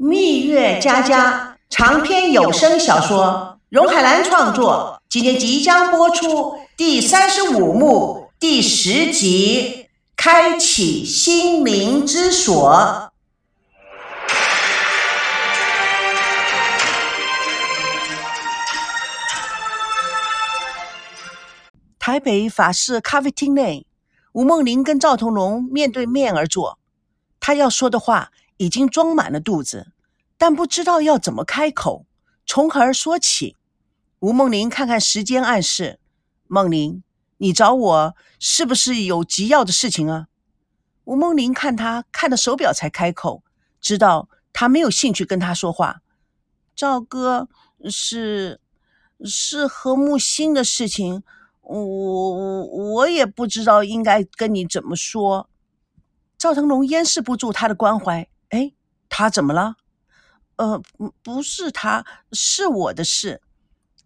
蜜月佳佳长篇有声小说，荣海兰创作，今天即将播出第三十五幕第十集《开启心灵之锁》。台北法式咖啡厅内，吴梦玲跟赵同龙面对面而坐，他要说的话。已经装满了肚子，但不知道要怎么开口，从何而说起。吴梦玲看看时间，暗示：“梦玲，你找我是不是有急要的事情啊？”吴梦玲看他看的手表，才开口，知道他没有兴趣跟他说话。赵哥，是是何木星的事情，我我我也不知道应该跟你怎么说。赵腾龙掩饰不住他的关怀。哎，他怎么了？呃，不是他，是我的事。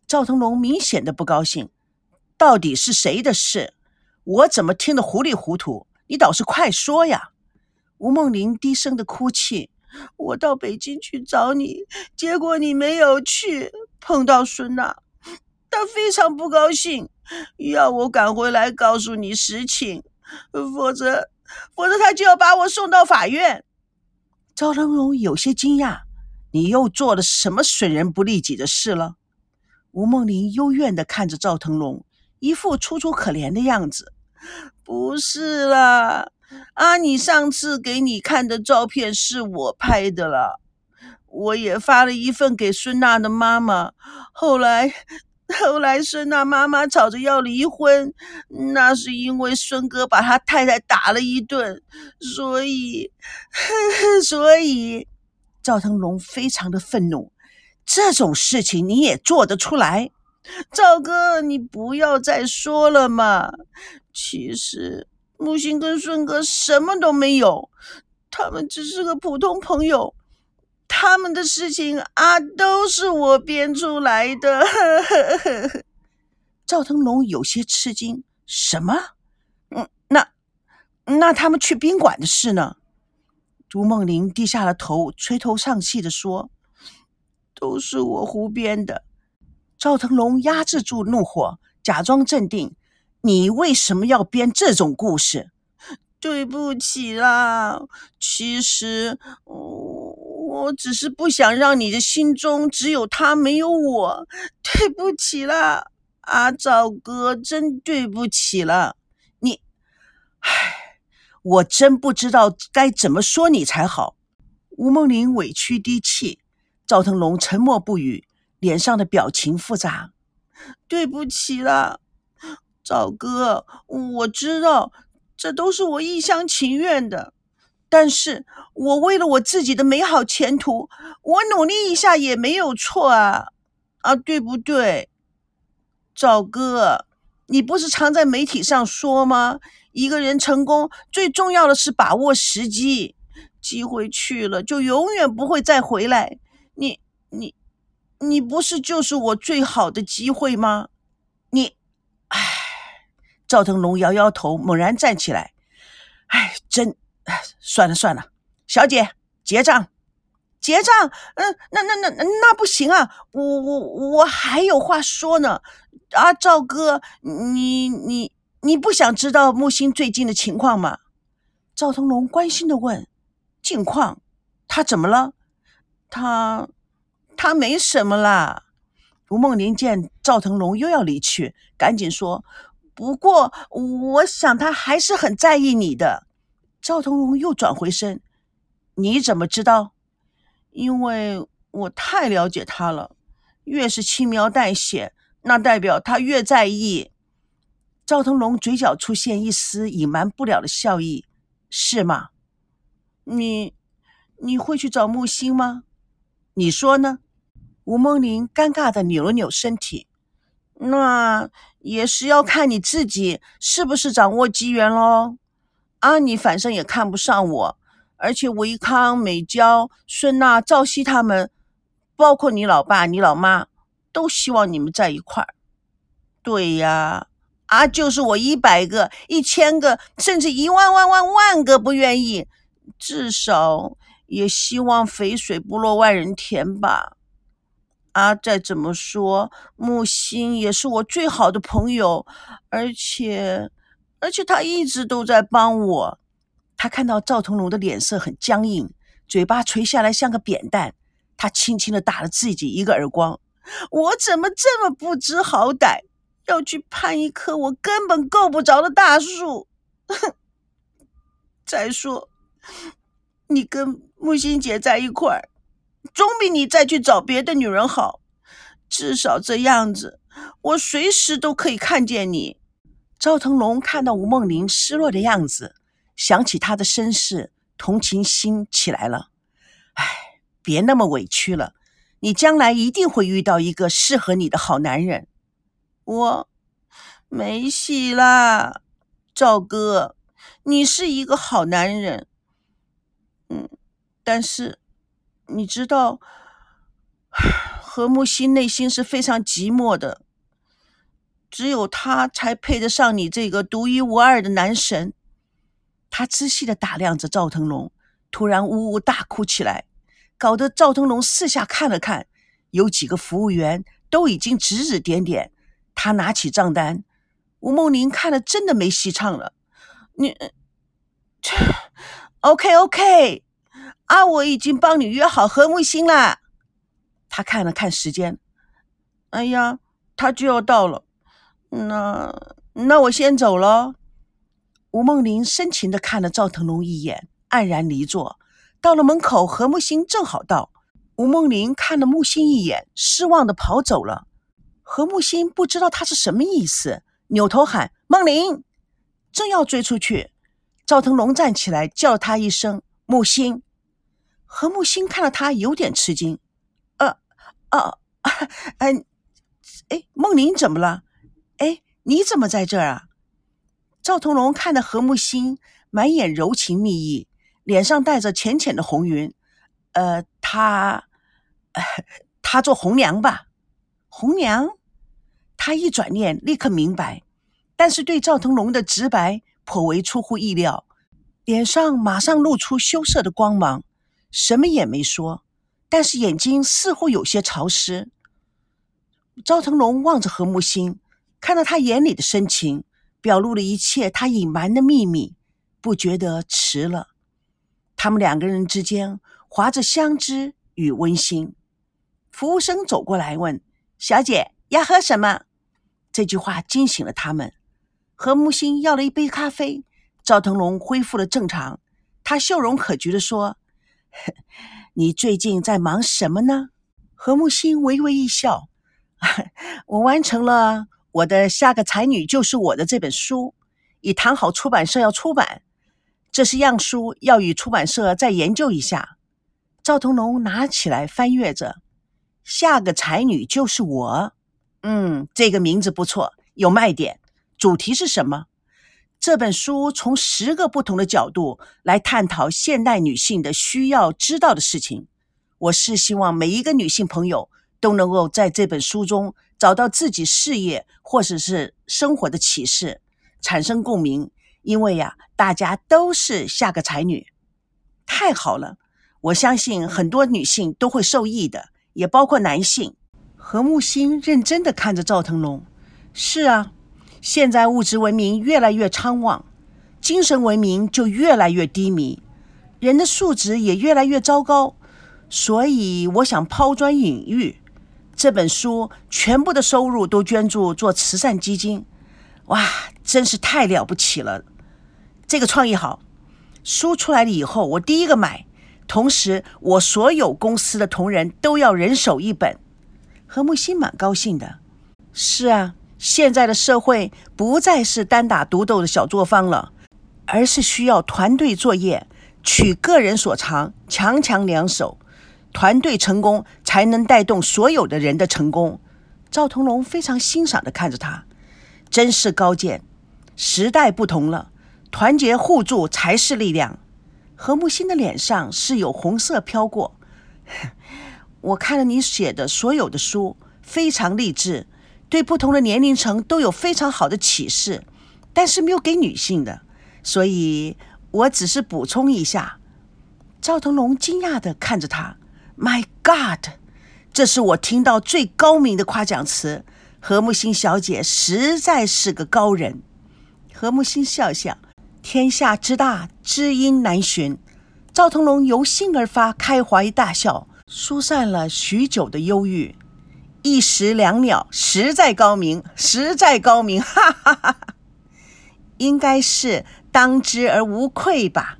赵腾龙明显的不高兴。到底是谁的事？我怎么听得糊里糊涂？你倒是快说呀！吴梦玲低声的哭泣。我到北京去找你，结果你没有去，碰到孙娜，她非常不高兴，要我赶回来告诉你实情，否则，否则她就要把我送到法院。赵腾龙有些惊讶：“你又做了什么损人不利己的事了？”吴梦玲幽怨的看着赵腾龙，一副楚楚可怜的样子。“不是啦，阿你上次给你看的照片是我拍的了，我也发了一份给孙娜的妈妈。后来……”后来，孙娜妈妈吵着要离婚，那是因为孙哥把他太太打了一顿，所以，所以，赵腾龙非常的愤怒。这种事情你也做得出来？赵哥，你不要再说了嘛。其实木星跟孙哥什么都没有，他们只是个普通朋友。他们的事情啊，都是我编出来的。赵腾龙有些吃惊：“什么？嗯，那那他们去宾馆的事呢？”朱梦玲低下了头，垂头丧气的说：“都是我胡编的。”赵腾龙压制住怒火，假装镇定：“你为什么要编这种故事？”对不起啦，其实我我只是不想让你的心中只有他没有我。对不起啦，阿赵哥，真对不起了。你，唉，我真不知道该怎么说你才好。吴梦玲委屈低气，赵腾龙沉默不语，脸上的表情复杂。对不起啦，赵哥，我知道这都是我一厢情愿的。但是我为了我自己的美好前途，我努力一下也没有错啊，啊，对不对？赵哥，你不是常在媒体上说吗？一个人成功最重要的是把握时机，机会去了就永远不会再回来。你你你不是就是我最好的机会吗？你，唉，赵腾龙摇摇头，猛然站起来，唉，真。算了算了，小姐结账，结账。嗯，那那那那不行啊，我我我还有话说呢。啊，赵哥，你你你不想知道木星最近的情况吗？赵腾龙关心的问。近况？他怎么了？他他没什么啦。吴梦玲见赵腾龙又要离去，赶紧说：“不过我想他还是很在意你的。”赵腾龙又转回身，你怎么知道？因为我太了解他了。越是轻描淡写，那代表他越在意。赵腾龙嘴角出现一丝隐瞒不了的笑意，是吗？你你会去找木星吗？你说呢？吴梦玲尴尬的扭了扭身体，那也是要看你自己是不是掌握机缘喽。啊，你反正也看不上我，而且维康、美娇、孙娜、赵熙他们，包括你老爸、你老妈，都希望你们在一块儿。对呀，啊，就是我一百个、一千个，甚至一万万万万个不愿意，至少也希望肥水不落外人田吧。啊，再怎么说，木星也是我最好的朋友，而且，而且他一直都在帮我。他看到赵腾龙的脸色很僵硬，嘴巴垂下来像个扁担，他轻轻的打了自己一个耳光。我怎么这么不知好歹，要去攀一棵我根本够不着的大树？哼！再说，你跟木星姐在一块儿。总比你再去找别的女人好，至少这样子，我随时都可以看见你。赵腾龙看到吴梦玲失落的样子，想起她的身世，同情心起来了。唉，别那么委屈了，你将来一定会遇到一个适合你的好男人。我没戏啦，赵哥，你是一个好男人。嗯，但是。你知道，何木心内心是非常寂寞的，只有他才配得上你这个独一无二的男神。他仔细的打量着赵腾龙，突然呜呜大哭起来，搞得赵腾龙四下看了看，有几个服务员都已经指指点点。他拿起账单，吴梦玲看了真的没戏唱了。你切，OK OK。啊！我已经帮你约好何木星了。他看了看时间，哎呀，他就要到了。那那我先走了。吴梦玲深情的看了赵腾龙一眼，黯然离座。到了门口，何木星正好到。吴梦玲看了木星一眼，失望的跑走了。何木星不知道他是什么意思，扭头喊：“梦玲！”正要追出去，赵腾龙站起来叫了他一声：“木星。”何木星看了他，有点吃惊。呃，哦，嗯，哎，梦玲怎么了？哎，你怎么在这儿啊？赵腾龙看着何木心，满眼柔情蜜意，脸上带着浅浅的红云。呃，他，他做红娘吧？红娘？他一转念，立刻明白，但是对赵腾龙的直白颇为出乎意料，脸上马上露出羞涩的光芒。什么也没说，但是眼睛似乎有些潮湿。赵腾龙望着何木星，看到他眼里的深情，表露了一切他隐瞒的秘密，不觉得迟了。他们两个人之间划着相知与温馨。服务生走过来问：“小姐要喝什么？”这句话惊醒了他们。何木星要了一杯咖啡。赵腾龙恢复了正常，他笑容可掬的说。你最近在忙什么呢？何木星微微一笑，我完成了我的下个才女就是我的这本书，已谈好出版社要出版，这是样书，要与出版社再研究一下。赵腾龙拿起来翻阅着，下个才女就是我，嗯，这个名字不错，有卖点。主题是什么？这本书从十个不同的角度来探讨现代女性的需要知道的事情。我是希望每一个女性朋友都能够在这本书中找到自己事业或者是生活的启示，产生共鸣。因为呀，大家都是下个才女，太好了！我相信很多女性都会受益的，也包括男性。何木星认真的看着赵腾龙，是啊。现在物质文明越来越昌旺，精神文明就越来越低迷，人的素质也越来越糟糕。所以我想抛砖引玉，这本书全部的收入都捐助做慈善基金。哇，真是太了不起了！这个创意好，书出来了以后我第一个买，同时我所有公司的同仁都要人手一本。何木心蛮高兴的。是啊。现在的社会不再是单打独斗的小作坊了，而是需要团队作业，取个人所长，强强联手，团队成功才能带动所有的人的成功。赵腾龙非常欣赏的看着他，真是高见。时代不同了，团结互助才是力量。何木心的脸上是有红色飘过。我看了你写的所有的书，非常励志。对不同的年龄层都有非常好的启示，但是没有给女性的，所以我只是补充一下。赵腾龙惊讶的看着他，My God，这是我听到最高明的夸奖词。何木心小姐实在是个高人。何木心笑笑，天下之大，知音难寻。赵腾龙由心而发，开怀大笑，疏散了许久的忧郁。一石两鸟，实在高明，实在高明，哈哈哈哈！应该是当之而无愧吧。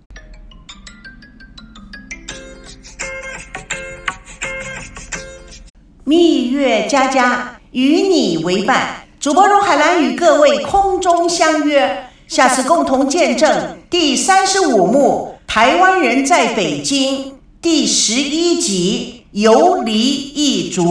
月佳佳。与你为伴，主播荣海兰与各位空中相约，下次共同见证第三十五幕《台湾人在北京》第十一集《游离异族》。